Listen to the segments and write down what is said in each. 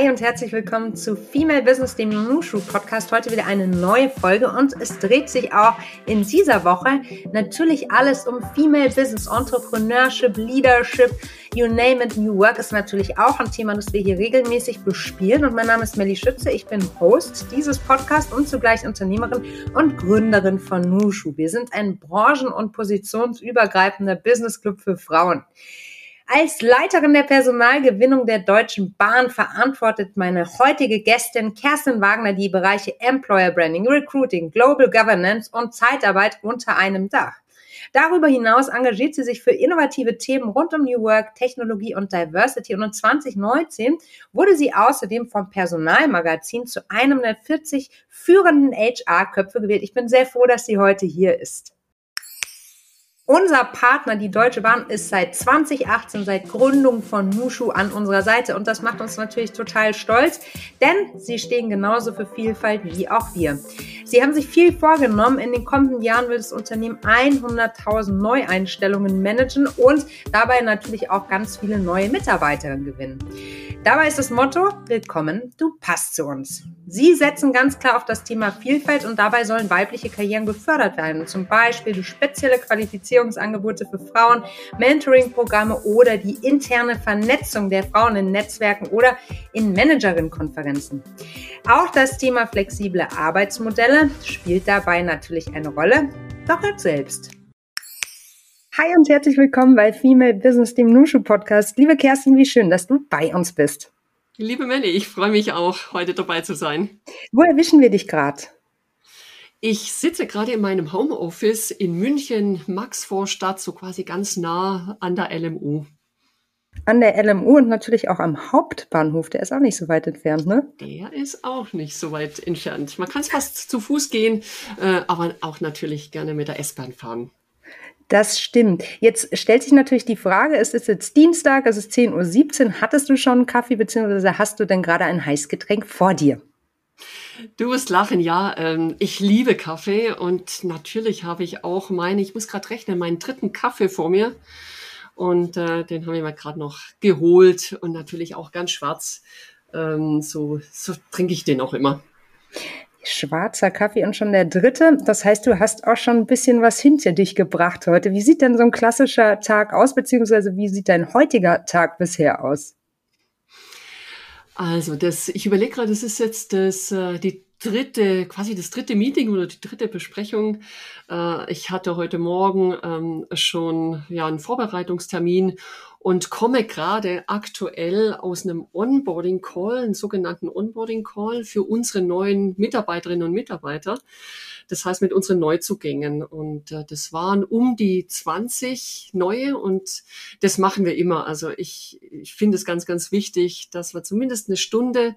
Hi und herzlich willkommen zu Female Business, dem Nushu Podcast. Heute wieder eine neue Folge und es dreht sich auch in dieser Woche natürlich alles um Female Business, Entrepreneurship, Leadership, you name it. New Work ist natürlich auch ein Thema, das wir hier regelmäßig bespielen. Und mein Name ist Melly Schütze. Ich bin Host dieses Podcasts und zugleich Unternehmerin und Gründerin von Nushu. Wir sind ein branchen- und positionsübergreifender Business Club für Frauen. Als Leiterin der Personalgewinnung der Deutschen Bahn verantwortet meine heutige Gästin Kerstin Wagner die Bereiche Employer Branding, Recruiting, Global Governance und Zeitarbeit unter einem Dach. Darüber hinaus engagiert sie sich für innovative Themen rund um New Work, Technologie und Diversity. Und in 2019 wurde sie außerdem vom Personalmagazin zu einem der 40 führenden HR-Köpfe gewählt. Ich bin sehr froh, dass sie heute hier ist. Unser Partner, die Deutsche Bahn, ist seit 2018, seit Gründung von Nushu an unserer Seite und das macht uns natürlich total stolz, denn sie stehen genauso für Vielfalt wie auch wir. Sie haben sich viel vorgenommen. In den kommenden Jahren wird das Unternehmen 100.000 Neueinstellungen managen und dabei natürlich auch ganz viele neue Mitarbeiterinnen gewinnen. Dabei ist das Motto, willkommen, du passt zu uns. Sie setzen ganz klar auf das Thema Vielfalt und dabei sollen weibliche Karrieren gefördert werden. Zum Beispiel durch spezielle Qualifizierungsangebote für Frauen, Mentoring-Programme oder die interne Vernetzung der Frauen in Netzwerken oder in Managerinnen-Konferenzen. Auch das Thema flexible Arbeitsmodelle spielt dabei natürlich eine Rolle. Doch hört selbst. Hi und herzlich willkommen bei Female Business, dem Nushu Podcast. Liebe Kerstin, wie schön, dass du bei uns bist. Liebe Melli, ich freue mich auch, heute dabei zu sein. Wo erwischen wir dich gerade? Ich sitze gerade in meinem Homeoffice in München, Maxvorstadt, so quasi ganz nah an der LMU. An der LMU und natürlich auch am Hauptbahnhof. Der ist auch nicht so weit entfernt, ne? Der ist auch nicht so weit entfernt. Man kann es fast zu Fuß gehen, äh, aber auch natürlich gerne mit der S-Bahn fahren. Das stimmt. Jetzt stellt sich natürlich die Frage, es ist jetzt Dienstag, es ist 10.17 Uhr. Hattest du schon einen Kaffee, beziehungsweise hast du denn gerade ein Heißgetränk vor dir? Du wirst lachen, ja. Ähm, ich liebe Kaffee und natürlich habe ich auch meinen, ich muss gerade rechnen, meinen dritten Kaffee vor mir. Und äh, den haben wir mir gerade noch geholt und natürlich auch ganz schwarz. Ähm, so, so trinke ich den auch immer. Schwarzer Kaffee und schon der dritte. Das heißt, du hast auch schon ein bisschen was hinter dich gebracht heute. Wie sieht denn so ein klassischer Tag aus, beziehungsweise wie sieht dein heutiger Tag bisher aus? Also, das, ich überlege gerade, das ist jetzt das, äh, die dritte, quasi das dritte Meeting oder die dritte Besprechung. Äh, ich hatte heute Morgen ähm, schon ja einen Vorbereitungstermin und komme gerade aktuell aus einem Onboarding Call, einen sogenannten Onboarding Call für unsere neuen Mitarbeiterinnen und Mitarbeiter. Das heißt mit unseren Neuzugängen. Und äh, das waren um die 20 neue und das machen wir immer. Also ich, ich finde es ganz, ganz wichtig, dass wir zumindest eine Stunde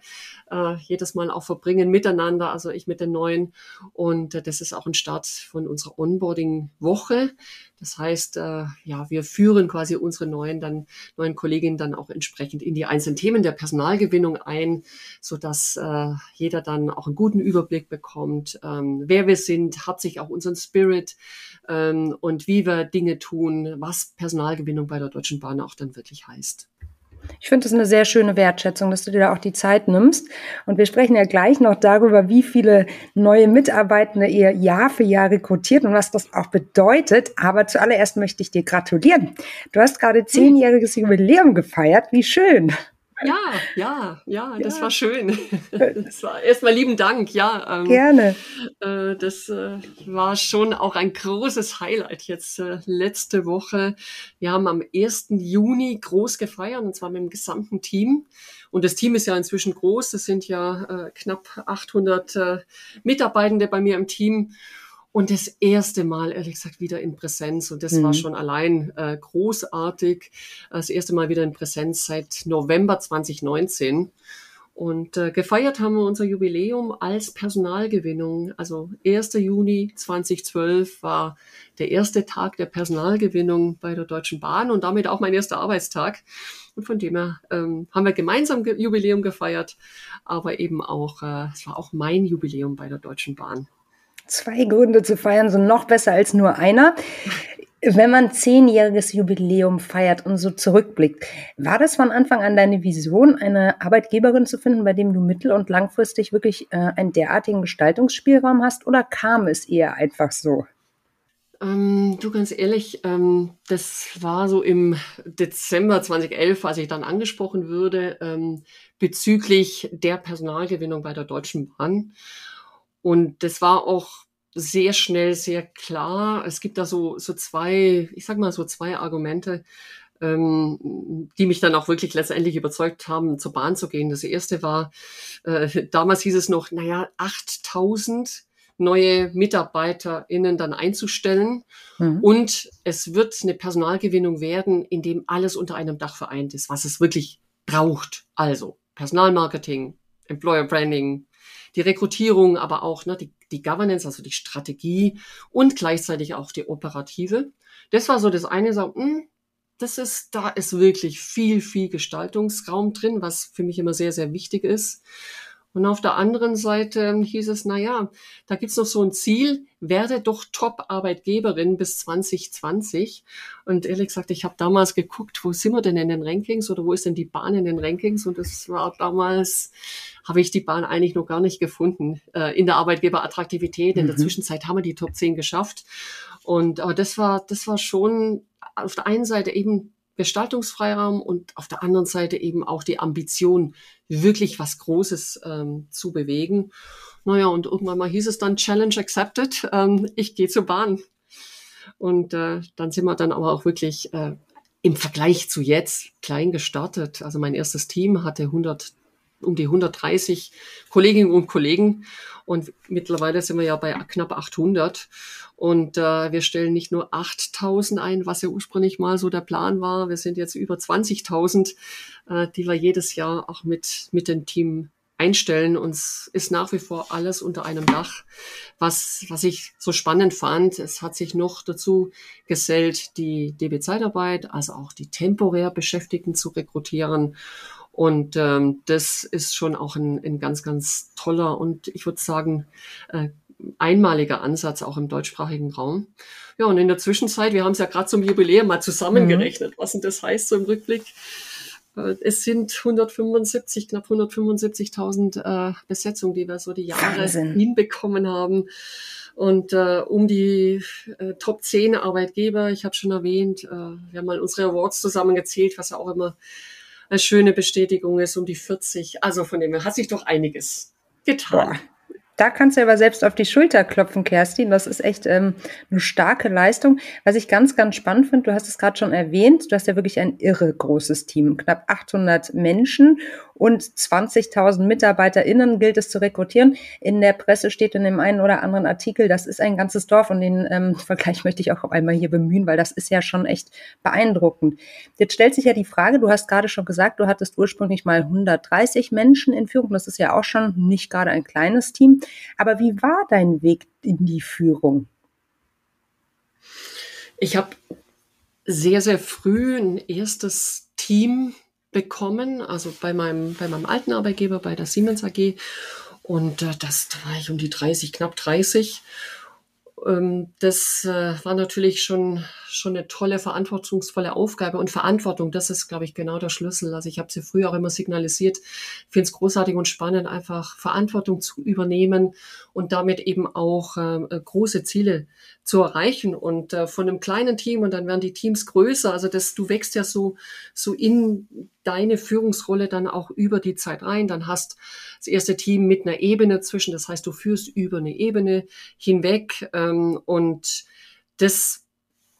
äh, jedes Mal auch verbringen miteinander, also ich mit den Neuen. Und äh, das ist auch ein Start von unserer Onboarding-Woche. Das heißt, äh, ja, wir führen quasi unsere neuen dann neuen Kolleginnen dann auch entsprechend in die einzelnen Themen der Personalgewinnung ein, so dass äh, jeder dann auch einen guten Überblick bekommt, ähm, wer wir sind, hat sich auch unseren Spirit ähm, und wie wir Dinge tun, was Personalgewinnung bei der Deutschen Bahn auch dann wirklich heißt. Ich finde das eine sehr schöne Wertschätzung, dass du dir da auch die Zeit nimmst. Und wir sprechen ja gleich noch darüber, wie viele neue Mitarbeitende ihr Jahr für Jahr rekrutiert und was das auch bedeutet. Aber zuallererst möchte ich dir gratulieren. Du hast gerade zehnjähriges Jubiläum gefeiert. Wie schön. Ja, ja, ja, das ja. war schön. Das war erstmal lieben Dank, ja. Ähm, Gerne. Äh, das äh, war schon auch ein großes Highlight jetzt äh, letzte Woche. Wir haben am 1. Juni groß gefeiert und zwar mit dem gesamten Team. Und das Team ist ja inzwischen groß. Es sind ja äh, knapp 800 äh, Mitarbeitende bei mir im Team. Und das erste Mal, ehrlich gesagt, wieder in Präsenz. Und das mhm. war schon allein äh, großartig. Das erste Mal wieder in Präsenz seit November 2019. Und äh, gefeiert haben wir unser Jubiläum als Personalgewinnung. Also 1. Juni 2012 war der erste Tag der Personalgewinnung bei der Deutschen Bahn und damit auch mein erster Arbeitstag. Und von dem her ähm, haben wir gemeinsam Jubiläum gefeiert, aber eben auch, äh, es war auch mein Jubiläum bei der Deutschen Bahn. Zwei Gründe zu feiern sind noch besser als nur einer. Wenn man zehnjähriges Jubiläum feiert und so zurückblickt, war das von Anfang an deine Vision, eine Arbeitgeberin zu finden, bei dem du mittel- und langfristig wirklich äh, einen derartigen Gestaltungsspielraum hast, oder kam es eher einfach so? Ähm, du ganz ehrlich, ähm, das war so im Dezember 2011, als ich dann angesprochen würde ähm, bezüglich der Personalgewinnung bei der Deutschen Bahn. Und das war auch sehr schnell, sehr klar. Es gibt da so, so zwei, ich sag mal so zwei Argumente, ähm, die mich dann auch wirklich letztendlich überzeugt haben, zur Bahn zu gehen. Das erste war, äh, damals hieß es noch, naja, 8000 neue MitarbeiterInnen dann einzustellen. Mhm. Und es wird eine Personalgewinnung werden, in dem alles unter einem Dach vereint ist, was es wirklich braucht. Also Personalmarketing, Employer Branding, die Rekrutierung, aber auch ne, die, die Governance, also die Strategie und gleichzeitig auch die operative. Das war so das eine, so, mh, hm, das ist, da ist wirklich viel, viel Gestaltungsraum drin, was für mich immer sehr, sehr wichtig ist. Und auf der anderen Seite hieß es, na ja, da gibt's noch so ein Ziel, werde doch Top-Arbeitgeberin bis 2020. Und ehrlich gesagt, ich habe damals geguckt, wo sind wir denn in den Rankings oder wo ist denn die Bahn in den Rankings? Und das war damals, habe ich die Bahn eigentlich noch gar nicht gefunden äh, in der Arbeitgeberattraktivität. In mhm. der Zwischenzeit haben wir die Top 10 geschafft. Und aber das war, das war schon auf der einen Seite eben Gestaltungsfreiraum und auf der anderen Seite eben auch die Ambition, wirklich was Großes ähm, zu bewegen. Naja, und irgendwann mal hieß es dann Challenge accepted, ähm, ich gehe zur Bahn. Und äh, dann sind wir dann aber auch wirklich äh, im Vergleich zu jetzt klein gestartet. Also mein erstes Team hatte 100 um die 130 Kolleginnen und Kollegen. Und mittlerweile sind wir ja bei knapp 800. Und äh, wir stellen nicht nur 8000 ein, was ja ursprünglich mal so der Plan war. Wir sind jetzt über 20.000, äh, die wir jedes Jahr auch mit, mit dem Team einstellen. Uns ist nach wie vor alles unter einem Dach. Was, was ich so spannend fand, es hat sich noch dazu gesellt, die DB-Zeitarbeit, also auch die temporär Beschäftigten zu rekrutieren. Und ähm, das ist schon auch ein, ein ganz, ganz toller und ich würde sagen, äh, einmaliger Ansatz auch im deutschsprachigen Raum. Ja, und in der Zwischenzeit, wir haben es ja gerade zum Jubiläum mal zusammengerechnet, mhm. was denn das heißt so im Rückblick. Äh, es sind 175, knapp 175.000 äh, Besetzungen, die wir so die Jahre Wahnsinn. hinbekommen haben. Und äh, um die äh, Top 10 Arbeitgeber, ich habe schon erwähnt, äh, wir haben mal unsere Awards zusammengezählt, was ja auch immer eine schöne Bestätigung ist um die 40. Also von dem her hat sich doch einiges getan. Boah. Da kannst du aber selbst auf die Schulter klopfen, Kerstin. Das ist echt ähm, eine starke Leistung. Was ich ganz, ganz spannend finde, du hast es gerade schon erwähnt, du hast ja wirklich ein irre großes Team, knapp 800 Menschen und 20.000 MitarbeiterInnen gilt es zu rekrutieren. In der Presse steht in dem einen oder anderen Artikel, das ist ein ganzes Dorf und den ähm, Vergleich möchte ich auch einmal hier bemühen, weil das ist ja schon echt beeindruckend. Jetzt stellt sich ja die Frage, du hast gerade schon gesagt, du hattest ursprünglich mal 130 Menschen in Führung, das ist ja auch schon nicht gerade ein kleines Team. Aber wie war dein Weg in die Führung? Ich habe sehr, sehr früh ein erstes Team bekommen, also bei meinem, bei meinem alten Arbeitgeber, bei der Siemens AG. Und äh, das da war ich um die 30, knapp 30. Ähm, das äh, war natürlich schon, schon eine tolle, verantwortungsvolle Aufgabe und Verantwortung. Das ist, glaube ich, genau der Schlüssel. Also ich habe sie früher auch immer signalisiert. Ich finde es großartig und spannend, einfach Verantwortung zu übernehmen und damit eben auch ähm, äh, große Ziele zu erreichen. Und äh, von einem kleinen Team und dann werden die Teams größer. Also das, du wächst ja so, so in deine Führungsrolle dann auch über die Zeit rein. Dann hast das erste Team mit einer Ebene zwischen. Das heißt, du führst über eine Ebene hinweg. Ähm, und das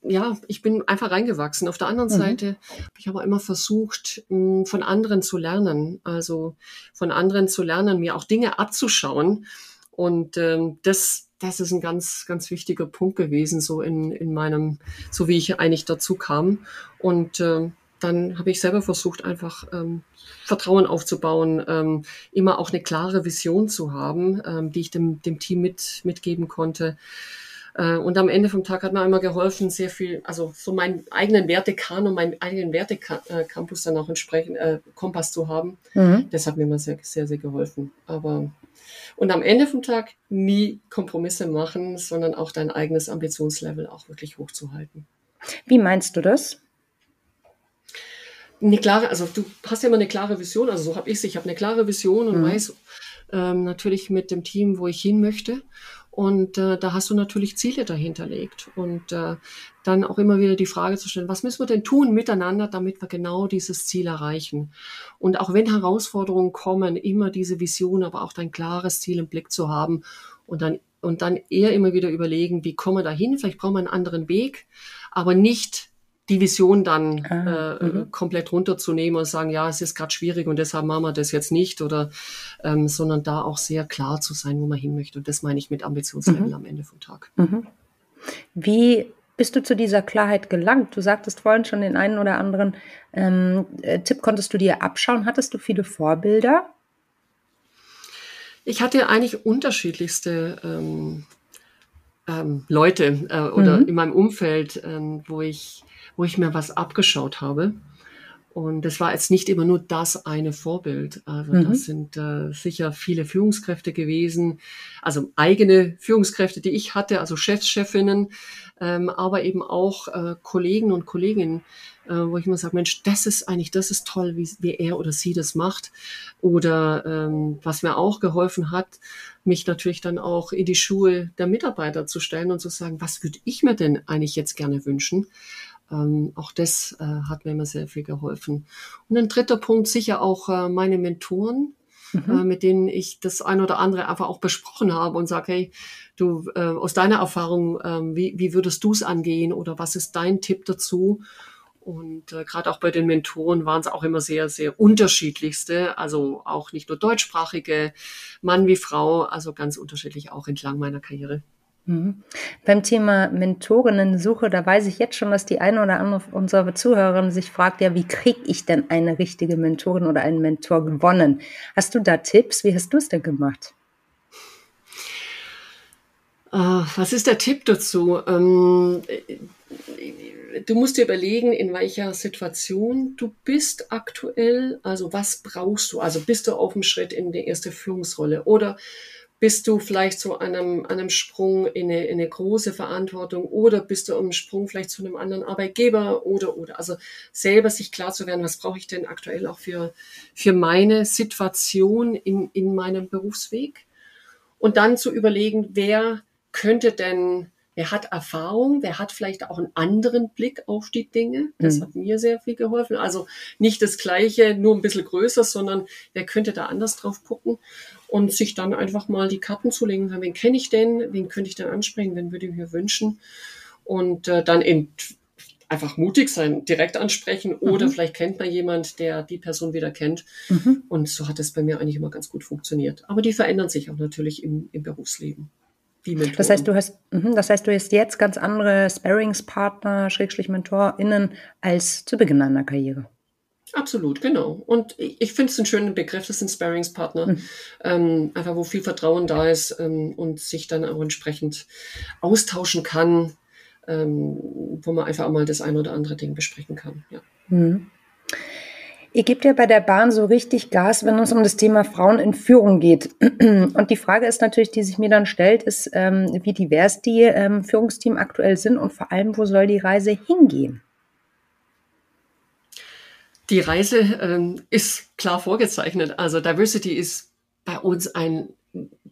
ja, ich bin einfach reingewachsen. Auf der anderen mhm. Seite habe ich aber immer versucht, von anderen zu lernen. Also von anderen zu lernen, mir auch Dinge abzuschauen. Und ähm, das das ist ein ganz, ganz wichtiger Punkt gewesen, so in, in meinem, so wie ich eigentlich dazu kam. Und äh, dann habe ich selber versucht, einfach ähm, Vertrauen aufzubauen, ähm, immer auch eine klare Vision zu haben, ähm, die ich dem, dem Team mit, mitgeben konnte. Äh, und am Ende vom Tag hat mir immer geholfen, sehr viel, also so meinen eigenen Wertekano, meinen eigenen Wertecampus dann auch entsprechend äh, Kompass zu haben. Mhm. Das hat mir immer sehr, sehr, sehr geholfen. Aber und am Ende vom Tag nie Kompromisse machen, sondern auch dein eigenes Ambitionslevel auch wirklich hochzuhalten. Wie meinst du das? Eine klare, also du hast ja immer eine klare Vision, also so habe ich es. Ich habe eine klare Vision und mhm. weiß ähm, natürlich mit dem Team, wo ich hin möchte. Und äh, da hast du natürlich Ziele dahinterlegt. Und äh, dann auch immer wieder die Frage zu stellen, was müssen wir denn tun miteinander, damit wir genau dieses Ziel erreichen? Und auch wenn Herausforderungen kommen, immer diese Vision, aber auch dein klares Ziel im Blick zu haben und dann, und dann eher immer wieder überlegen, wie kommen wir da hin? Vielleicht brauchen wir einen anderen Weg, aber nicht die Vision dann ah, äh, mhm. komplett runterzunehmen und sagen, ja, es ist gerade schwierig und deshalb machen wir das jetzt nicht oder ähm, sondern da auch sehr klar zu sein, wo man hin möchte. Und das meine ich mit Ambitionslevel mhm. am Ende vom Tag. Mhm. Wie bist du zu dieser Klarheit gelangt? Du sagtest vorhin schon den einen oder anderen ähm, äh, Tipp konntest du dir abschauen. Hattest du viele Vorbilder? Ich hatte eigentlich unterschiedlichste ähm, ähm, Leute äh, oder mhm. in meinem Umfeld, ähm, wo ich wo ich mir was abgeschaut habe. Und das war jetzt nicht immer nur das eine Vorbild. Also mhm. das sind äh, sicher viele Führungskräfte gewesen, also eigene Führungskräfte, die ich hatte, also Chefs, Chefinnen, ähm, aber eben auch äh, Kollegen und Kolleginnen, äh, wo ich immer sage, Mensch, das ist eigentlich, das ist toll, wie, wie er oder sie das macht. Oder ähm, was mir auch geholfen hat, mich natürlich dann auch in die Schuhe der Mitarbeiter zu stellen und zu sagen, was würde ich mir denn eigentlich jetzt gerne wünschen? Ähm, auch das äh, hat mir immer sehr viel geholfen. Und ein dritter Punkt sicher auch äh, meine Mentoren, mhm. äh, mit denen ich das ein oder andere einfach auch besprochen habe und sage, hey, du äh, aus deiner Erfahrung, ähm, wie, wie würdest du es angehen oder was ist dein Tipp dazu? Und äh, gerade auch bei den Mentoren waren es auch immer sehr, sehr unterschiedlichste, also auch nicht nur deutschsprachige, Mann wie Frau, also ganz unterschiedlich auch entlang meiner Karriere. Mhm. Beim Thema Mentorinnen-Suche, da weiß ich jetzt schon, dass die eine oder andere unserer Zuhörerinnen sich fragt, ja, wie kriege ich denn eine richtige Mentorin oder einen Mentor gewonnen? Hast du da Tipps? Wie hast du es denn gemacht? Uh, was ist der Tipp dazu? Ähm, du musst dir überlegen, in welcher Situation du bist aktuell. Also was brauchst du? Also bist du auf dem Schritt in die erste Führungsrolle oder bist du vielleicht so an einem, einem Sprung in eine, in eine große Verantwortung oder bist du am Sprung vielleicht zu einem anderen Arbeitgeber oder, oder. Also selber sich klar zu werden, was brauche ich denn aktuell auch für, für meine Situation in, in meinem Berufsweg? Und dann zu überlegen, wer könnte denn Wer hat Erfahrung? Wer hat vielleicht auch einen anderen Blick auf die Dinge? Das mhm. hat mir sehr viel geholfen. Also nicht das Gleiche, nur ein bisschen größer, sondern wer könnte da anders drauf gucken? Und sich dann einfach mal die Karten zu legen, sagen, wen kenne ich denn? Wen könnte ich denn ansprechen? Wen würde ich mir wünschen? Und äh, dann in, einfach mutig sein, direkt ansprechen oder mhm. vielleicht kennt man jemand, der die Person wieder kennt. Mhm. Und so hat es bei mir eigentlich immer ganz gut funktioniert. Aber die verändern sich auch natürlich im, im Berufsleben. Das heißt, du hast, mhm, das heißt, du hast jetzt ganz andere Sparringspartner, Schrägstrich MentorInnen als zu Beginn deiner Karriere. Absolut, genau. Und ich finde es einen schönen Begriff, das sind Sparringspartner, mhm. ähm, einfach wo viel Vertrauen da ist ähm, und sich dann auch entsprechend austauschen kann, ähm, wo man einfach auch mal das ein oder andere Ding besprechen kann. Ja. Mhm. Ihr gebt ja bei der Bahn so richtig Gas, wenn es um das Thema Frauen in Führung geht. Und die Frage ist natürlich, die sich mir dann stellt, ist, ähm, wie divers die ähm, Führungsteam aktuell sind und vor allem, wo soll die Reise hingehen? Die Reise ähm, ist klar vorgezeichnet. Also Diversity ist bei uns ein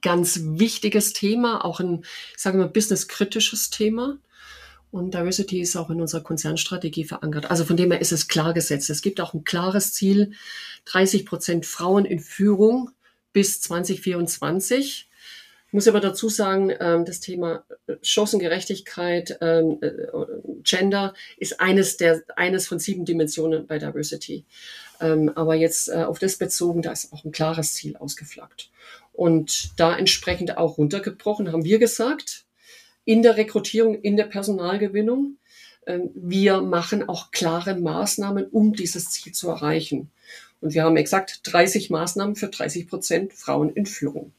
ganz wichtiges Thema, auch ein, ich sage mal, businesskritisches Thema. Und Diversity ist auch in unserer Konzernstrategie verankert. Also von dem her ist es klar gesetzt. Es gibt auch ein klares Ziel, 30 Prozent Frauen in Führung bis 2024. Ich muss aber dazu sagen, ähm, das Thema äh, Chancengerechtigkeit, ähm, äh, Gender ist eines der, eines von sieben Dimensionen bei Diversity. Ähm, aber jetzt äh, auf das bezogen, da ist auch ein klares Ziel ausgeflaggt. Und da entsprechend auch runtergebrochen, haben wir gesagt, in der Rekrutierung, in der Personalgewinnung. Wir machen auch klare Maßnahmen, um dieses Ziel zu erreichen. Und wir haben exakt 30 Maßnahmen für 30 Prozent Frauen in Führung.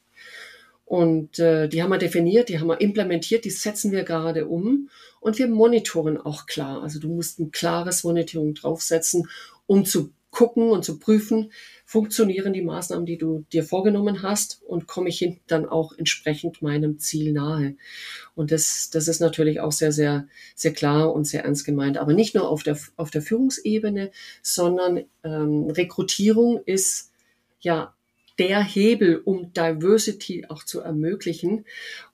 Und äh, die haben wir definiert, die haben wir implementiert, die setzen wir gerade um. Und wir monitoren auch klar. Also du musst ein klares Monitoring draufsetzen, um zu gucken und zu prüfen, funktionieren die Maßnahmen, die du dir vorgenommen hast und komme ich hinten dann auch entsprechend meinem Ziel nahe. Und das, das ist natürlich auch sehr, sehr, sehr klar und sehr ernst gemeint. Aber nicht nur auf der, auf der Führungsebene, sondern ähm, Rekrutierung ist ja der Hebel, um Diversity auch zu ermöglichen.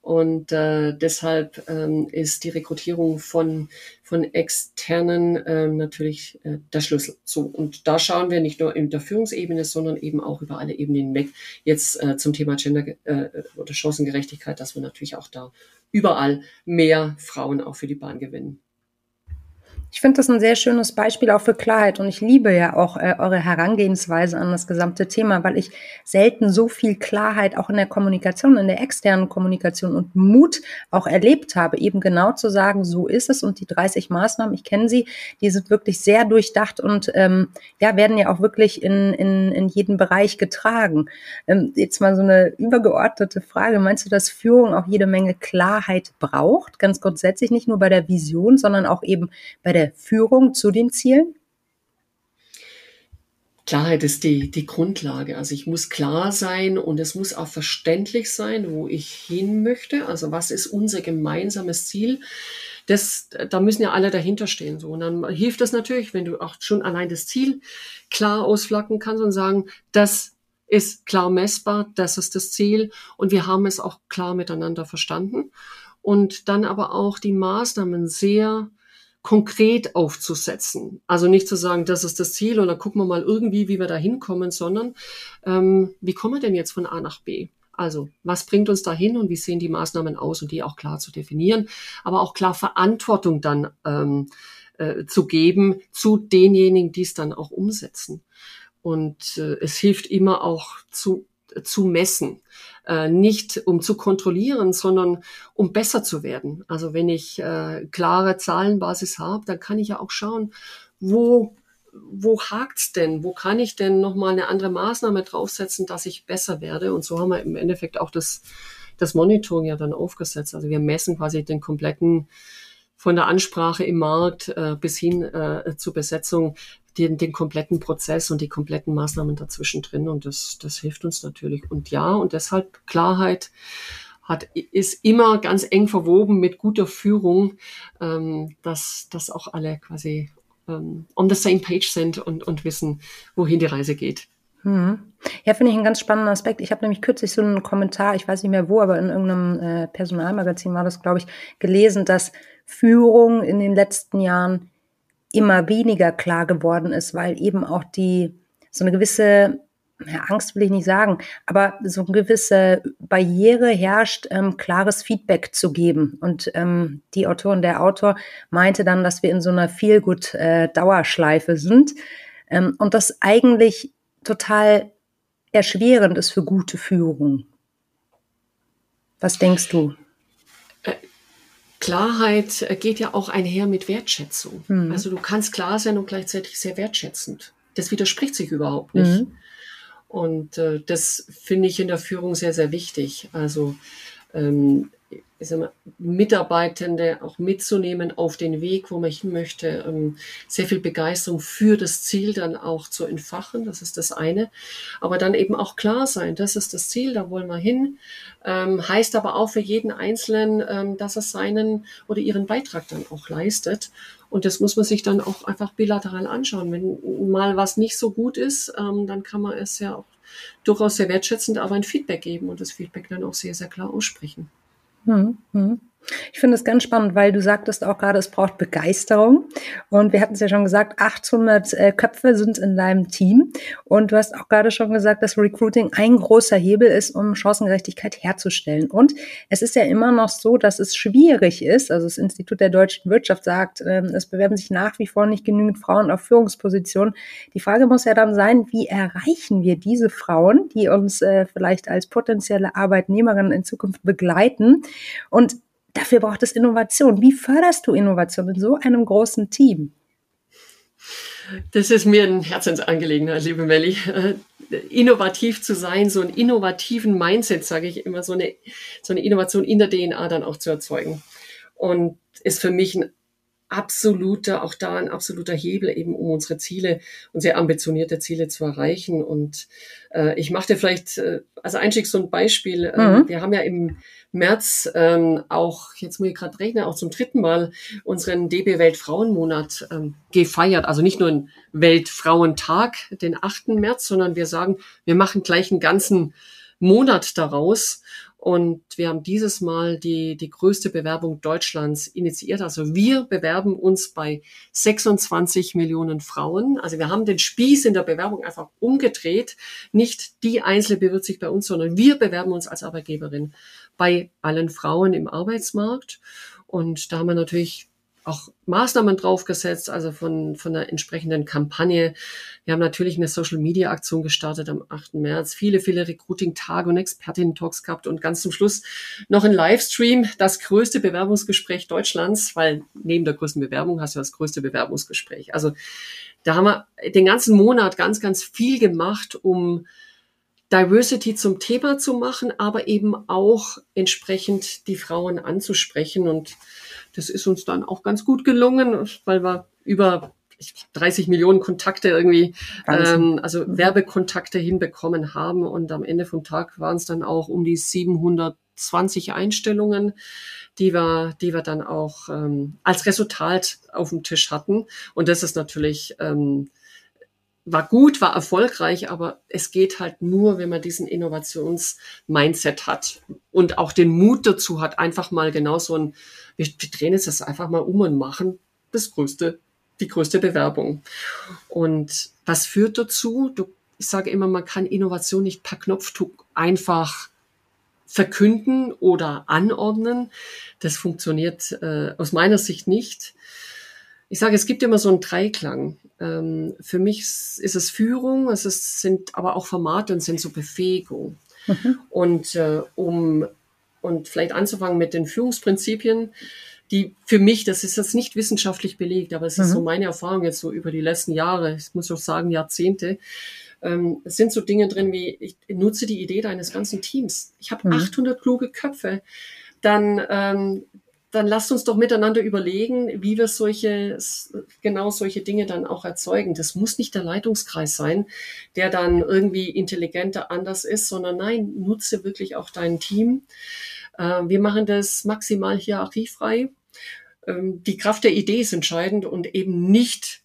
Und äh, deshalb ähm, ist die Rekrutierung von, von externen ähm, natürlich äh, der Schlüssel. So, und da schauen wir nicht nur in der Führungsebene, sondern eben auch über alle Ebenen hinweg. Jetzt äh, zum Thema Gender äh, oder Chancengerechtigkeit, dass wir natürlich auch da überall mehr Frauen auch für die Bahn gewinnen. Ich finde das ein sehr schönes Beispiel auch für Klarheit und ich liebe ja auch äh, eure Herangehensweise an das gesamte Thema, weil ich selten so viel Klarheit auch in der Kommunikation, in der externen Kommunikation und Mut auch erlebt habe, eben genau zu sagen, so ist es und die 30 Maßnahmen, ich kenne sie, die sind wirklich sehr durchdacht und ähm, ja, werden ja auch wirklich in, in, in jeden Bereich getragen. Ähm, jetzt mal so eine übergeordnete Frage, meinst du, dass Führung auch jede Menge Klarheit braucht, ganz grundsätzlich nicht nur bei der Vision, sondern auch eben bei der der Führung zu den Zielen? Klarheit ist die, die Grundlage. Also ich muss klar sein und es muss auch verständlich sein, wo ich hin möchte. Also was ist unser gemeinsames Ziel? Das, da müssen ja alle dahinter stehen. So. Und dann hilft das natürlich, wenn du auch schon allein das Ziel klar ausflacken kannst und sagen, das ist klar messbar, das ist das Ziel und wir haben es auch klar miteinander verstanden. Und dann aber auch die Maßnahmen sehr konkret aufzusetzen. Also nicht zu sagen, das ist das Ziel und dann gucken wir mal irgendwie, wie wir da hinkommen, sondern ähm, wie kommen wir denn jetzt von A nach B? Also, was bringt uns dahin und wie sehen die Maßnahmen aus und die auch klar zu definieren, aber auch klar Verantwortung dann ähm, äh, zu geben zu denjenigen, die es dann auch umsetzen. Und äh, es hilft immer auch zu zu messen. Äh, nicht um zu kontrollieren, sondern um besser zu werden. Also wenn ich äh, klare Zahlenbasis habe, dann kann ich ja auch schauen, wo wo hakt's denn? Wo kann ich denn nochmal eine andere Maßnahme draufsetzen, dass ich besser werde? Und so haben wir im Endeffekt auch das, das Monitoring ja dann aufgesetzt. Also wir messen quasi den kompletten von der Ansprache im Markt äh, bis hin äh, zur Besetzung den, den kompletten Prozess und die kompletten Maßnahmen dazwischen drin. Und das, das hilft uns natürlich. Und ja, und deshalb Klarheit hat, ist immer ganz eng verwoben mit guter Führung, ähm, dass, dass auch alle quasi ähm, on the same page sind und, und wissen, wohin die Reise geht. Hm. Ja, finde ich einen ganz spannenden Aspekt. Ich habe nämlich kürzlich so einen Kommentar, ich weiß nicht mehr wo, aber in irgendeinem äh, Personalmagazin war das, glaube ich, gelesen, dass Führung in den letzten Jahren immer weniger klar geworden ist, weil eben auch die so eine gewisse ja, Angst will ich nicht sagen, aber so eine gewisse Barriere herrscht, ähm, klares Feedback zu geben. Und ähm, die Autorin, der Autor meinte dann, dass wir in so einer Feelgood-Dauerschleife äh, sind ähm, und das eigentlich total erschwerend ist für gute Führung. Was denkst du? Klarheit äh, geht ja auch einher mit Wertschätzung. Mhm. Also du kannst klar sein und gleichzeitig sehr wertschätzend. Das widerspricht sich überhaupt nicht. Mhm. Und äh, das finde ich in der Führung sehr, sehr wichtig. Also ähm, ich Mitarbeitende auch mitzunehmen auf den Weg, wo man hin möchte, ähm, sehr viel Begeisterung für das Ziel dann auch zu entfachen. Das ist das eine. Aber dann eben auch klar sein, das ist das Ziel, da wollen wir hin. Ähm, heißt aber auch für jeden Einzelnen, ähm, dass er seinen oder ihren Beitrag dann auch leistet. Und das muss man sich dann auch einfach bilateral anschauen. Wenn mal was nicht so gut ist, dann kann man es ja auch durchaus sehr wertschätzend aber ein Feedback geben und das Feedback dann auch sehr, sehr klar aussprechen. Mhm. Mhm. Ich finde es ganz spannend, weil du sagtest auch gerade, es braucht Begeisterung. Und wir hatten es ja schon gesagt, 800 äh, Köpfe sind in deinem Team. Und du hast auch gerade schon gesagt, dass Recruiting ein großer Hebel ist, um Chancengerechtigkeit herzustellen. Und es ist ja immer noch so, dass es schwierig ist. Also das Institut der deutschen Wirtschaft sagt, äh, es bewerben sich nach wie vor nicht genügend Frauen auf Führungspositionen. Die Frage muss ja dann sein, wie erreichen wir diese Frauen, die uns äh, vielleicht als potenzielle Arbeitnehmerinnen in Zukunft begleiten? Und Dafür braucht es Innovation. Wie förderst du Innovation in so einem großen Team? Das ist mir ein Herzensangelegenheit, liebe Melli. Äh, innovativ zu sein, so einen innovativen Mindset, sage ich immer, so eine, so eine Innovation in der DNA dann auch zu erzeugen. Und ist für mich ein absoluter, auch da ein absoluter Hebel eben, um unsere Ziele und sehr ambitionierte Ziele zu erreichen. Und äh, ich mache dir vielleicht äh, als Einstieg so ein Beispiel. Äh, mhm. Wir haben ja im März ähm, auch, jetzt muss ich gerade rechnen, auch zum dritten Mal unseren DB Weltfrauenmonat ähm, gefeiert. Also nicht nur ein Weltfrauentag, den 8. März, sondern wir sagen, wir machen gleich einen ganzen Monat daraus. Und wir haben dieses Mal die, die größte Bewerbung Deutschlands initiiert. Also wir bewerben uns bei 26 Millionen Frauen. Also wir haben den Spieß in der Bewerbung einfach umgedreht. Nicht die Einzelne bewirbt sich bei uns, sondern wir bewerben uns als Arbeitgeberin bei allen Frauen im Arbeitsmarkt. Und da haben wir natürlich auch Maßnahmen draufgesetzt, also von, von der entsprechenden Kampagne. Wir haben natürlich eine Social-Media-Aktion gestartet am 8. März, viele, viele Recruiting-Tage und Expertinnen-Talks gehabt und ganz zum Schluss noch ein Livestream, das größte Bewerbungsgespräch Deutschlands, weil neben der größten Bewerbung hast du das größte Bewerbungsgespräch. Also da haben wir den ganzen Monat ganz, ganz viel gemacht, um Diversity zum Thema zu machen, aber eben auch entsprechend die Frauen anzusprechen. Und das ist uns dann auch ganz gut gelungen, weil wir über 30 Millionen Kontakte irgendwie, ähm, also mhm. Werbekontakte hinbekommen haben. Und am Ende vom Tag waren es dann auch um die 720 Einstellungen, die wir, die wir dann auch ähm, als Resultat auf dem Tisch hatten. Und das ist natürlich ähm, war gut, war erfolgreich, aber es geht halt nur, wenn man diesen Innovations-Mindset hat und auch den Mut dazu hat, einfach mal genau so ein, wir, wir drehen jetzt das einfach mal um und machen das größte, die größte Bewerbung. Und was führt dazu? Du, ich sage immer, man kann Innovation nicht per Knopfdruck einfach verkünden oder anordnen. Das funktioniert äh, aus meiner Sicht nicht. Ich sage, es gibt immer so einen Dreiklang. Ähm, für mich ist es Führung, es ist, sind aber auch Formate und sind so Befähigung. Mhm. Und äh, um und vielleicht anzufangen mit den Führungsprinzipien, die für mich, das ist jetzt nicht wissenschaftlich belegt, aber es ist so mhm. meine Erfahrung jetzt so über die letzten Jahre, ich muss auch sagen Jahrzehnte, ähm, es sind so Dinge drin wie, ich nutze die Idee deines ganzen Teams. Ich habe mhm. 800 kluge Köpfe. Dann ähm, dann lasst uns doch miteinander überlegen, wie wir solche, genau solche Dinge dann auch erzeugen. Das muss nicht der Leitungskreis sein, der dann irgendwie intelligenter anders ist, sondern nein, nutze wirklich auch dein Team. Äh, wir machen das maximal hierarchiefrei. Ähm, die Kraft der Idee ist entscheidend und eben nicht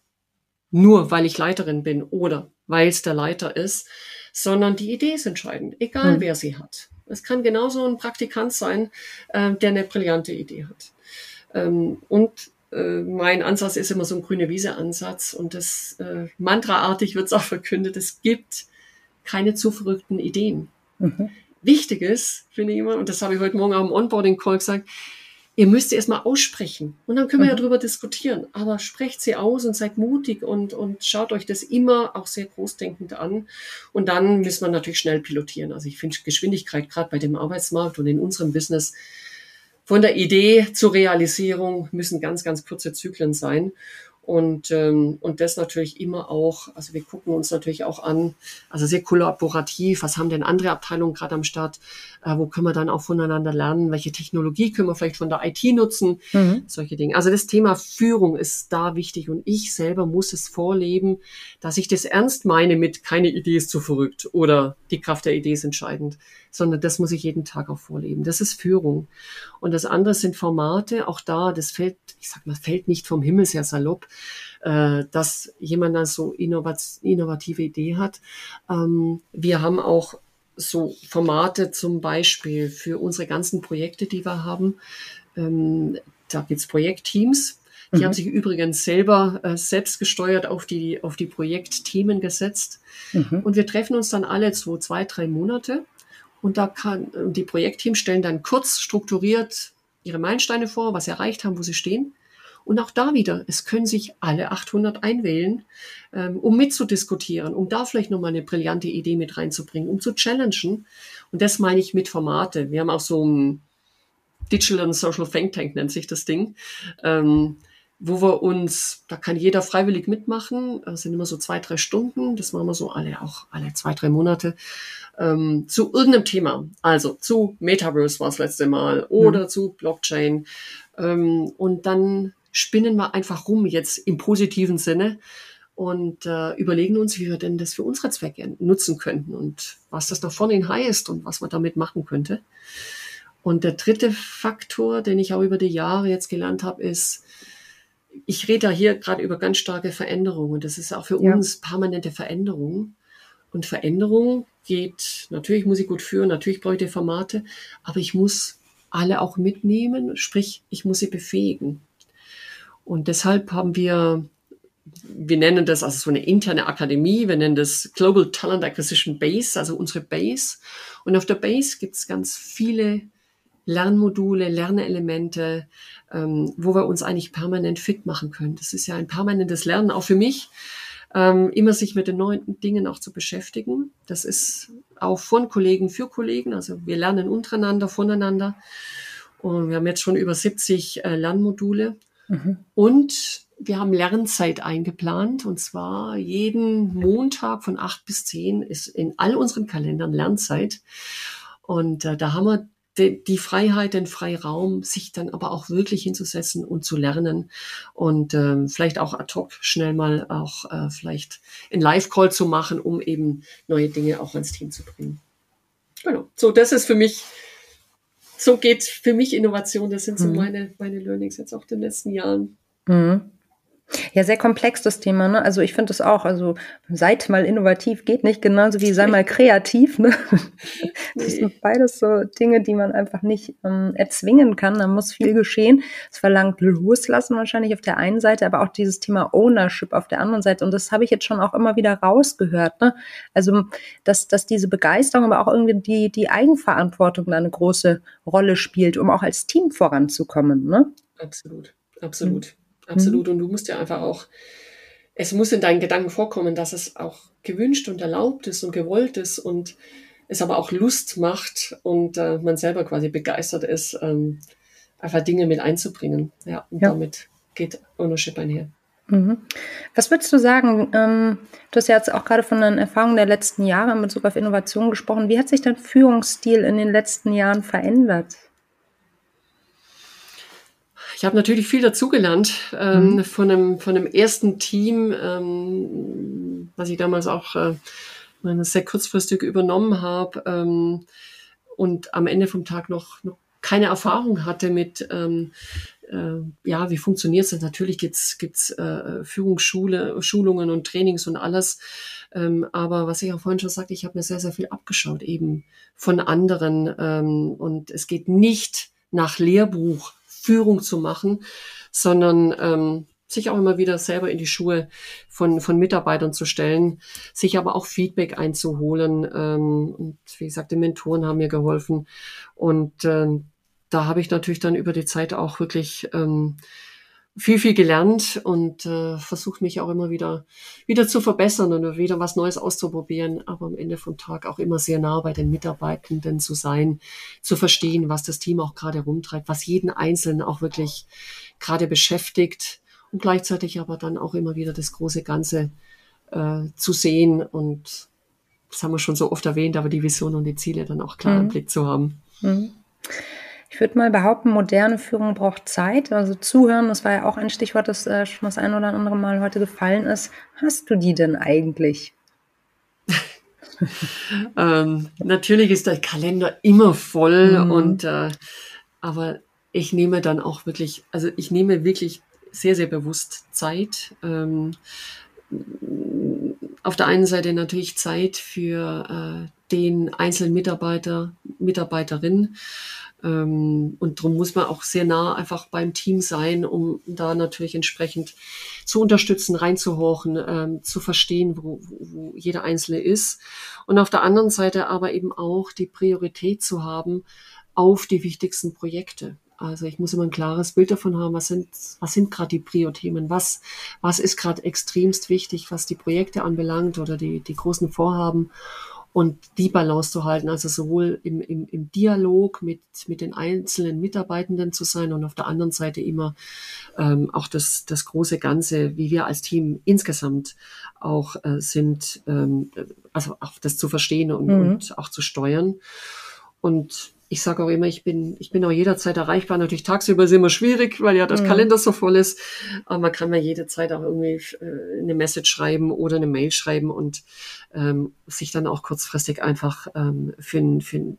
nur, weil ich Leiterin bin oder weil es der Leiter ist, sondern die Idee ist entscheidend, egal hm. wer sie hat. Es kann genauso ein Praktikant sein, äh, der eine brillante Idee hat. Ähm, und äh, mein Ansatz ist immer so ein grüne Wiese-Ansatz und das äh, mantraartig wird es auch verkündet, es gibt keine zu verrückten Ideen. Mhm. Wichtig ist, finde ich immer, und das habe ich heute Morgen auch im Onboarding-Call gesagt, ihr müsst sie erstmal aussprechen. Und dann können wir mhm. ja drüber diskutieren. Aber sprecht sie aus und seid mutig und, und schaut euch das immer auch sehr großdenkend an. Und dann müssen wir natürlich schnell pilotieren. Also ich finde Geschwindigkeit gerade bei dem Arbeitsmarkt und in unserem Business von der Idee zur Realisierung müssen ganz, ganz kurze Zyklen sein. Und, ähm, und das natürlich immer auch, also wir gucken uns natürlich auch an, also sehr kollaborativ, was haben denn andere Abteilungen gerade am Start, äh, wo können wir dann auch voneinander lernen, welche Technologie können wir vielleicht von der IT nutzen, mhm. solche Dinge. Also das Thema Führung ist da wichtig und ich selber muss es vorleben, dass ich das ernst meine mit keine Idee ist zu verrückt oder die Kraft der Idee ist entscheidend, sondern das muss ich jeden Tag auch vorleben. Das ist Führung. Und das andere sind Formate, auch da, das fällt, ich sag mal, fällt nicht vom Himmel sehr salopp äh, dass jemand da so innovative Idee hat. Ähm, wir haben auch so Formate zum Beispiel für unsere ganzen Projekte, die wir haben. Ähm, da gibt's Projektteams. Die mhm. haben sich übrigens selber äh, selbst gesteuert auf die, auf die Projektthemen gesetzt. Mhm. Und wir treffen uns dann alle so zwei, drei Monate. Und da kann, die Projektteams stellen dann kurz strukturiert ihre Meilensteine vor, was sie erreicht haben, wo sie stehen. Und auch da wieder, es können sich alle 800 einwählen, ähm, um mitzudiskutieren, um da vielleicht nochmal eine brillante Idee mit reinzubringen, um zu challengen. Und das meine ich mit Formate. Wir haben auch so ein Digital and Social Think Tank, nennt sich das Ding. Ähm, wo wir uns, da kann jeder freiwillig mitmachen, das sind immer so zwei, drei Stunden, das machen wir so alle, auch alle zwei, drei Monate, ähm, zu irgendeinem Thema. Also zu Metaverse war das letzte Mal oder mhm. zu Blockchain. Ähm, und dann spinnen wir einfach rum jetzt im positiven Sinne und äh, überlegen uns, wie wir denn das für unsere Zwecke nutzen könnten und was das nach vorne heißt und was man damit machen könnte. Und der dritte Faktor, den ich auch über die Jahre jetzt gelernt habe, ist, ich rede da hier gerade über ganz starke Veränderungen. Das ist auch für ja. uns permanente Veränderung. Und Veränderung geht, natürlich muss ich gut führen, natürlich brauche ich die Formate, aber ich muss alle auch mitnehmen, sprich, ich muss sie befähigen. Und deshalb haben wir wir nennen das also so eine interne Akademie, wir nennen das Global Talent Acquisition Base, also unsere Base. Und auf der Base gibt es ganz viele Lernmodule, Lernelemente, ähm, wo wir uns eigentlich permanent fit machen können. Das ist ja ein permanentes Lernen, auch für mich, ähm, immer sich mit den neuen Dingen auch zu beschäftigen. Das ist auch von Kollegen für Kollegen, also wir lernen untereinander, voneinander. Und wir haben jetzt schon über 70 äh, Lernmodule. Mhm. Und wir haben Lernzeit eingeplant und zwar jeden Montag von acht bis zehn ist in all unseren Kalendern Lernzeit. Und äh, da haben wir die, die Freiheit, den Freiraum, sich dann aber auch wirklich hinzusetzen und zu lernen und ähm, vielleicht auch ad hoc schnell mal auch äh, vielleicht einen Live-Call zu machen, um eben neue Dinge auch ans Team zu bringen. Genau. So, das ist für mich, so geht für mich Innovation. Das sind so mhm. meine, meine Learnings jetzt auch in den letzten Jahren. Mhm. Ja, sehr komplex das Thema. Ne? Also ich finde es auch, also seid mal innovativ geht nicht genauso wie sei mal kreativ. Ne? Das sind beides so Dinge, die man einfach nicht ähm, erzwingen kann. Da muss viel geschehen. Es verlangt Loslassen wahrscheinlich auf der einen Seite, aber auch dieses Thema Ownership auf der anderen Seite. Und das habe ich jetzt schon auch immer wieder rausgehört. Ne? Also dass, dass diese Begeisterung, aber auch irgendwie die, die Eigenverantwortung da eine große Rolle spielt, um auch als Team voranzukommen. Ne? Absolut, absolut. Mhm. Absolut. Mhm. Und du musst ja einfach auch, es muss in deinen Gedanken vorkommen, dass es auch gewünscht und erlaubt ist und gewollt ist und es aber auch Lust macht und äh, man selber quasi begeistert ist, ähm, einfach Dinge mit einzubringen. Ja, und ja. damit geht Ownership einher. Mhm. Was würdest du sagen? Ähm, du hast ja jetzt auch gerade von den Erfahrungen der letzten Jahre in Bezug auf Innovation gesprochen. Wie hat sich dein Führungsstil in den letzten Jahren verändert? Ich habe natürlich viel dazugelernt ähm, mhm. von, einem, von einem ersten Team, ähm, was ich damals auch äh, sehr kurzfristig übernommen habe ähm, und am Ende vom Tag noch, noch keine Erfahrung hatte mit, ähm, äh, ja, wie funktioniert es? Natürlich gibt's gibt's äh, Führungsschule, Schulungen und Trainings und alles. Ähm, aber was ich auch vorhin schon sagte, ich habe mir sehr, sehr viel abgeschaut eben von anderen. Ähm, und es geht nicht nach Lehrbuch Führung zu machen, sondern ähm, sich auch immer wieder selber in die Schuhe von, von Mitarbeitern zu stellen, sich aber auch Feedback einzuholen. Ähm, und wie gesagt, die Mentoren haben mir geholfen. Und ähm, da habe ich natürlich dann über die Zeit auch wirklich ähm, viel, viel gelernt und äh, versuche mich auch immer wieder, wieder zu verbessern und wieder was Neues auszuprobieren, aber am Ende vom Tag auch immer sehr nah bei den Mitarbeitenden zu sein, zu verstehen, was das Team auch gerade rumtreibt, was jeden Einzelnen auch wirklich gerade beschäftigt und gleichzeitig aber dann auch immer wieder das große Ganze äh, zu sehen und das haben wir schon so oft erwähnt, aber die Vision und die Ziele dann auch klar mhm. im Blick zu haben. Mhm. Ich würde mal behaupten, moderne Führung braucht Zeit. Also zuhören, das war ja auch ein Stichwort, das äh, schon das ein oder andere Mal heute gefallen ist. Hast du die denn eigentlich? ähm, natürlich ist der Kalender immer voll mhm. und äh, aber ich nehme dann auch wirklich, also ich nehme wirklich sehr, sehr bewusst Zeit. Ähm, auf der einen Seite natürlich Zeit für äh, den einzelnen Mitarbeiter, Mitarbeiterin. Ähm, und darum muss man auch sehr nah einfach beim Team sein, um da natürlich entsprechend zu unterstützen, reinzuhorchen, ähm, zu verstehen, wo, wo jeder Einzelne ist. Und auf der anderen Seite aber eben auch die Priorität zu haben auf die wichtigsten Projekte. Also ich muss immer ein klares Bild davon haben, was sind, was sind gerade die Prio-Themen, was, was ist gerade extremst wichtig, was die Projekte anbelangt oder die, die großen Vorhaben und die Balance zu halten, also sowohl im, im, im Dialog mit, mit den einzelnen Mitarbeitenden zu sein und auf der anderen Seite immer ähm, auch das, das große Ganze, wie wir als Team insgesamt auch äh, sind, ähm, also auch das zu verstehen und, mhm. und auch zu steuern. Und ich sage auch immer, ich bin, ich bin auch jederzeit erreichbar. Natürlich tagsüber ist immer schwierig, weil ja der mhm. Kalender so voll ist. Aber man kann mir jederzeit auch irgendwie äh, eine Message schreiben oder eine Mail schreiben und ähm, sich dann auch kurzfristig einfach ähm, für, einen, für einen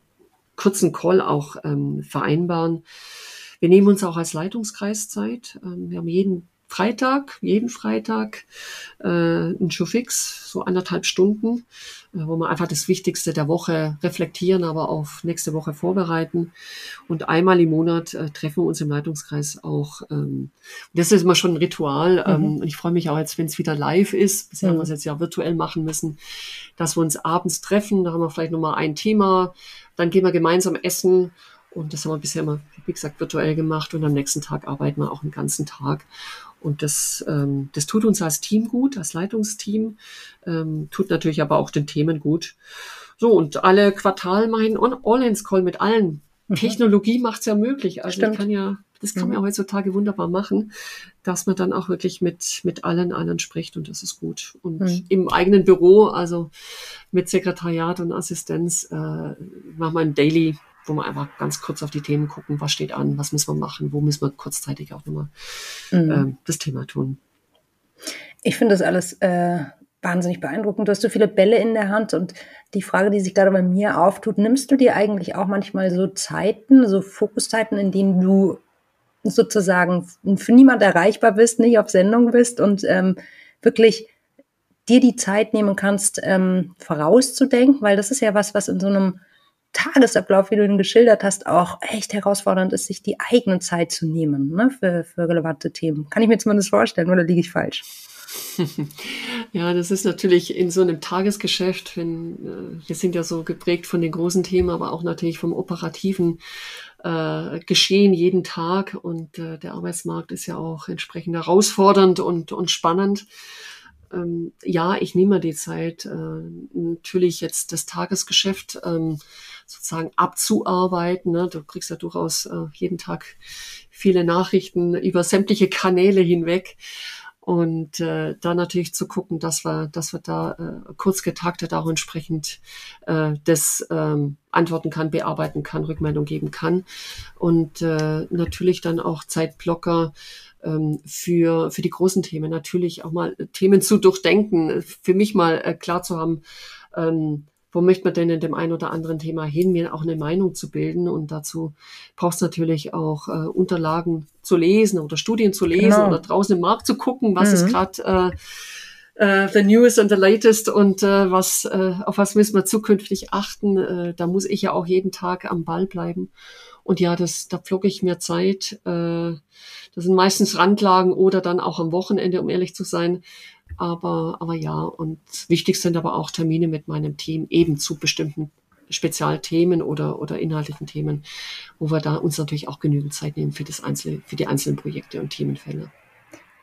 kurzen Call auch ähm, vereinbaren. Wir nehmen uns auch als Leitungskreis Zeit. Ähm, wir haben jeden Freitag, jeden Freitag äh, ein Showfix, so anderthalb Stunden, äh, wo wir einfach das Wichtigste der Woche reflektieren, aber auf nächste Woche vorbereiten. Und einmal im Monat äh, treffen wir uns im Leitungskreis auch. Ähm, das ist immer schon ein Ritual. Ähm, mhm. Und ich freue mich auch jetzt, wenn es wieder live ist. Bisher mhm. haben wir es jetzt ja virtuell machen müssen, dass wir uns abends treffen. Da haben wir vielleicht nochmal ein Thema. Dann gehen wir gemeinsam essen und das haben wir bisher immer, wie gesagt, virtuell gemacht und am nächsten Tag arbeiten wir auch den ganzen Tag. Und das, ähm, das tut uns als Team gut, als Leitungsteam, ähm, tut natürlich aber auch den Themen gut. So, und alle Quartal machen All-Hands-Call mit allen. Mhm. Technologie macht es ja möglich. Also Stimmt. ich kann ja, das kann mhm. man heutzutage wunderbar machen, dass man dann auch wirklich mit, mit allen anderen spricht und das ist gut. Und mhm. im eigenen Büro, also mit Sekretariat und Assistenz, äh, machen wir ein Daily wo wir einfach ganz kurz auf die Themen gucken, was steht an, was müssen wir machen, wo müssen wir kurzzeitig auch nochmal mhm. äh, das Thema tun. Ich finde das alles äh, wahnsinnig beeindruckend. Du hast so viele Bälle in der Hand und die Frage, die sich gerade bei mir auftut, nimmst du dir eigentlich auch manchmal so Zeiten, so Fokuszeiten, in denen du sozusagen für niemand erreichbar bist, nicht auf Sendung bist und ähm, wirklich dir die Zeit nehmen kannst, ähm, vorauszudenken, weil das ist ja was, was in so einem Tagesablauf, wie du ihn geschildert hast, auch echt herausfordernd ist, sich die eigene Zeit zu nehmen ne, für, für relevante Themen. Kann ich mir zumindest vorstellen oder liege ich falsch? Ja, das ist natürlich in so einem Tagesgeschäft, wenn äh, wir sind ja so geprägt von den großen Themen, aber auch natürlich vom operativen äh, Geschehen jeden Tag und äh, der Arbeitsmarkt ist ja auch entsprechend herausfordernd und, und spannend ähm, ja, ich nehme die Zeit, äh, natürlich jetzt das Tagesgeschäft ähm, sozusagen abzuarbeiten. Ne? Du kriegst ja durchaus äh, jeden Tag viele Nachrichten über sämtliche Kanäle hinweg. Und äh, da natürlich zu gucken, dass wir, dass wir da äh, kurz getaktet auch entsprechend äh, das ähm, antworten kann, bearbeiten kann, Rückmeldung geben kann. Und äh, natürlich dann auch Zeitblocker ähm, für, für die großen Themen natürlich auch mal Themen zu durchdenken, für mich mal äh, klar zu haben, ähm, wo möchte man denn in dem einen oder anderen Thema hin, mir auch eine Meinung zu bilden. Und dazu braucht es natürlich auch äh, Unterlagen zu lesen oder Studien zu lesen genau. oder draußen im Markt zu gucken, was mhm. ist gerade äh, äh, the newest and the latest und äh, was, äh, auf was müssen wir zukünftig achten. Äh, da muss ich ja auch jeden Tag am Ball bleiben. Und ja, das, da flog ich mir Zeit. Äh, das sind meistens Randlagen oder dann auch am Wochenende, um ehrlich zu sein. Aber, aber ja, und wichtig sind aber auch Termine mit meinem Team eben zu bestimmten Spezialthemen oder, oder inhaltlichen Themen, wo wir da uns natürlich auch genügend Zeit nehmen für das einzelne, für die einzelnen Projekte und Themenfälle.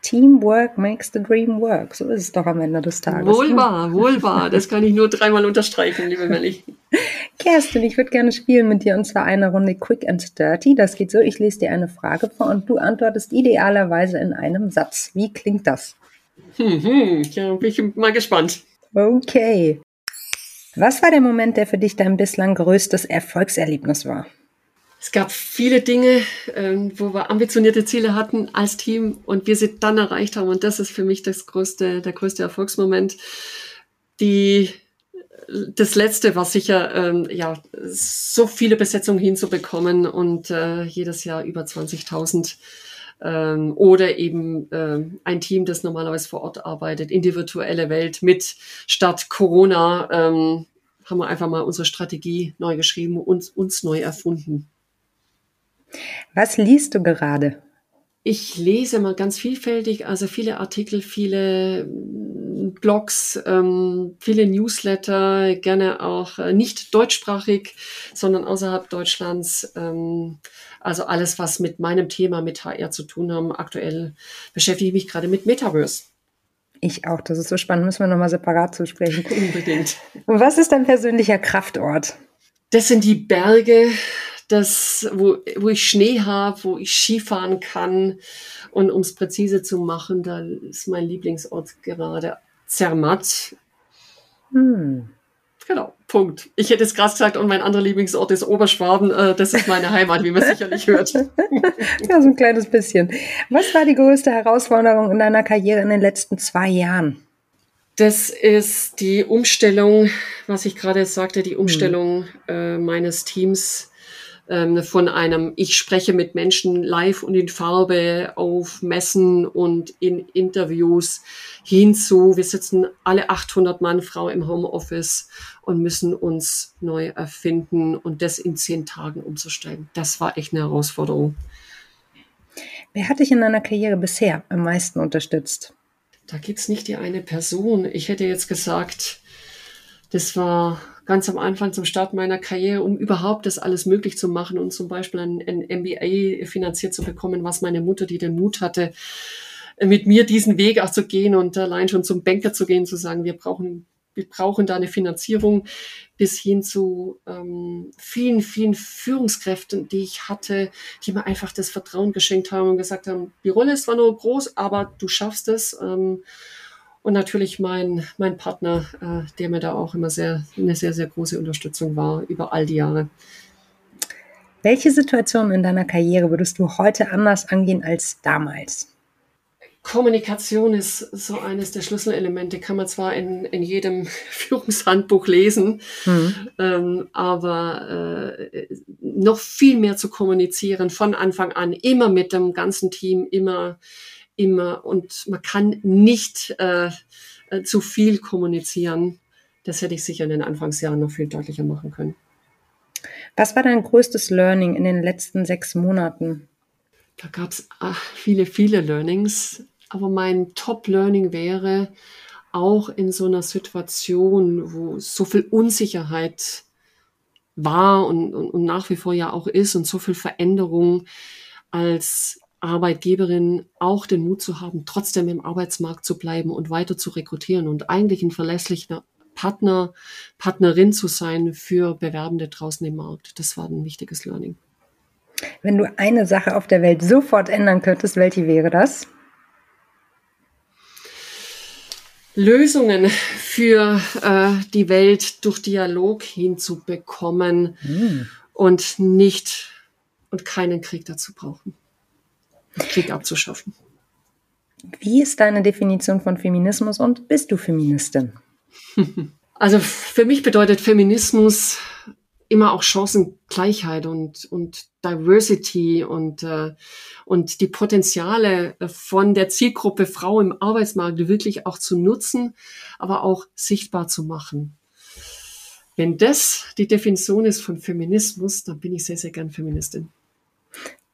Teamwork makes the dream work. So ist es doch am Ende des Tages. Wohl wahr, wohl wahr. Das kann ich nur dreimal unterstreichen, liebe Melli. Kerstin, ich würde gerne spielen mit dir und zwar eine Runde Quick and Dirty. Das geht so, ich lese dir eine Frage vor und du antwortest idealerweise in einem Satz. Wie klingt das? Hm, hm, ja, bin ich mal gespannt. Okay. Was war der Moment, der für dich dein bislang größtes Erfolgserlebnis war? Es gab viele Dinge, ähm, wo wir ambitionierte Ziele hatten als Team und wir sie dann erreicht haben. Und das ist für mich das größte, der größte Erfolgsmoment. Die, das letzte war sicher, ähm, ja, so viele Besetzungen hinzubekommen und äh, jedes Jahr über 20.000 ähm, oder eben äh, ein Team, das normalerweise vor Ort arbeitet, in die virtuelle Welt mit statt Corona. Ähm, haben wir einfach mal unsere Strategie neu geschrieben und uns neu erfunden. Was liest du gerade? Ich lese mal ganz vielfältig, also viele Artikel, viele mm, Blogs, ähm, viele Newsletter, gerne auch äh, nicht deutschsprachig, sondern außerhalb Deutschlands. Ähm, also alles, was mit meinem Thema, mit HR zu tun haben. Aktuell beschäftige ich mich gerade mit Metaverse. Ich auch, das ist so spannend, müssen wir nochmal separat zu sprechen. Unbedingt. Was ist dein persönlicher Kraftort? Das sind die Berge, das, wo, wo ich Schnee habe, wo ich Skifahren kann. Und um es präzise zu machen, da ist mein Lieblingsort gerade Zermatt. Hm. Genau, Punkt. Ich hätte es gerade gesagt, und mein anderer Lieblingsort ist Oberschwaben. Äh, das ist meine Heimat, wie man sicherlich hört. ja, so ein kleines bisschen. Was war die größte Herausforderung in deiner Karriere in den letzten zwei Jahren? Das ist die Umstellung, was ich gerade sagte, die Umstellung mhm. äh, meines Teams ähm, von einem, ich spreche mit Menschen live und in Farbe auf Messen und in Interviews hinzu, wir sitzen alle 800 Mann, Frau im Homeoffice und müssen uns neu erfinden und das in zehn Tagen umzustellen. Das war echt eine Herausforderung. Wer hat dich in deiner Karriere bisher am meisten unterstützt? Da gibt's nicht die eine Person. Ich hätte jetzt gesagt, das war ganz am Anfang zum Start meiner Karriere, um überhaupt das alles möglich zu machen und zum Beispiel ein, ein MBA finanziert zu bekommen, was meine Mutter, die den Mut hatte, mit mir diesen Weg auch zu gehen und allein schon zum Banker zu gehen, zu sagen, wir brauchen wir brauchen da eine Finanzierung bis hin zu ähm, vielen, vielen Führungskräften, die ich hatte, die mir einfach das Vertrauen geschenkt haben und gesagt haben, die Rolle ist zwar nur groß, aber du schaffst es. Ähm, und natürlich mein, mein Partner, äh, der mir da auch immer sehr, eine sehr, sehr große Unterstützung war über all die Jahre. Welche Situation in deiner Karriere würdest du heute anders angehen als damals? Kommunikation ist so eines der Schlüsselelemente, kann man zwar in, in jedem Führungshandbuch lesen, mhm. ähm, aber äh, noch viel mehr zu kommunizieren von Anfang an, immer mit dem ganzen Team, immer immer und man kann nicht äh, zu viel kommunizieren. Das hätte ich sicher in den Anfangsjahren noch viel deutlicher machen können. Was war dein größtes Learning in den letzten sechs Monaten? Da gab es viele, viele Learnings. Aber mein Top-Learning wäre, auch in so einer Situation, wo so viel Unsicherheit war und, und, und nach wie vor ja auch ist und so viel Veränderung als Arbeitgeberin auch den Mut zu haben, trotzdem im Arbeitsmarkt zu bleiben und weiter zu rekrutieren und eigentlich ein verlässlicher Partner, Partnerin zu sein für Bewerbende draußen im Markt. Das war ein wichtiges Learning. Wenn du eine Sache auf der Welt sofort ändern könntest, welche wäre das? Lösungen für äh, die Welt durch Dialog hinzubekommen mm. und nicht und keinen Krieg dazu brauchen. Krieg abzuschaffen. Wie ist deine Definition von Feminismus und bist du Feministin? Also für mich bedeutet Feminismus immer auch Chancengleichheit und, und Diversity und, äh, und die Potenziale von der Zielgruppe Frau im Arbeitsmarkt wirklich auch zu nutzen, aber auch sichtbar zu machen. Wenn das die Definition ist von Feminismus, dann bin ich sehr, sehr gern Feministin.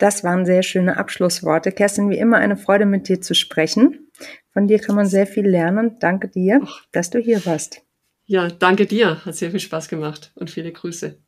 Das waren sehr schöne Abschlussworte. Kerstin, wie immer eine Freude mit dir zu sprechen. Von dir kann man sehr viel lernen. Danke dir, dass du hier warst. Ja, danke dir. Hat sehr viel Spaß gemacht und viele Grüße.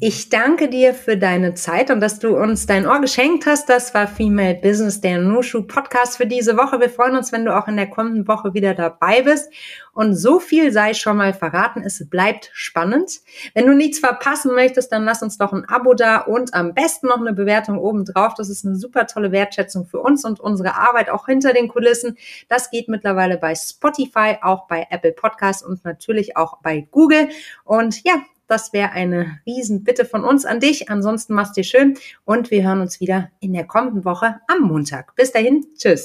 Ich danke dir für deine Zeit und dass du uns dein Ohr geschenkt hast. Das war Female Business, der Nushu Podcast für diese Woche. Wir freuen uns, wenn du auch in der kommenden Woche wieder dabei bist. Und so viel sei schon mal verraten. Es bleibt spannend. Wenn du nichts verpassen möchtest, dann lass uns doch ein Abo da und am besten noch eine Bewertung oben drauf. Das ist eine super tolle Wertschätzung für uns und unsere Arbeit auch hinter den Kulissen. Das geht mittlerweile bei Spotify, auch bei Apple Podcasts und natürlich auch bei Google. Und ja, das wäre eine Riesenbitte von uns an dich. Ansonsten mach's dir schön und wir hören uns wieder in der kommenden Woche am Montag. Bis dahin, tschüss.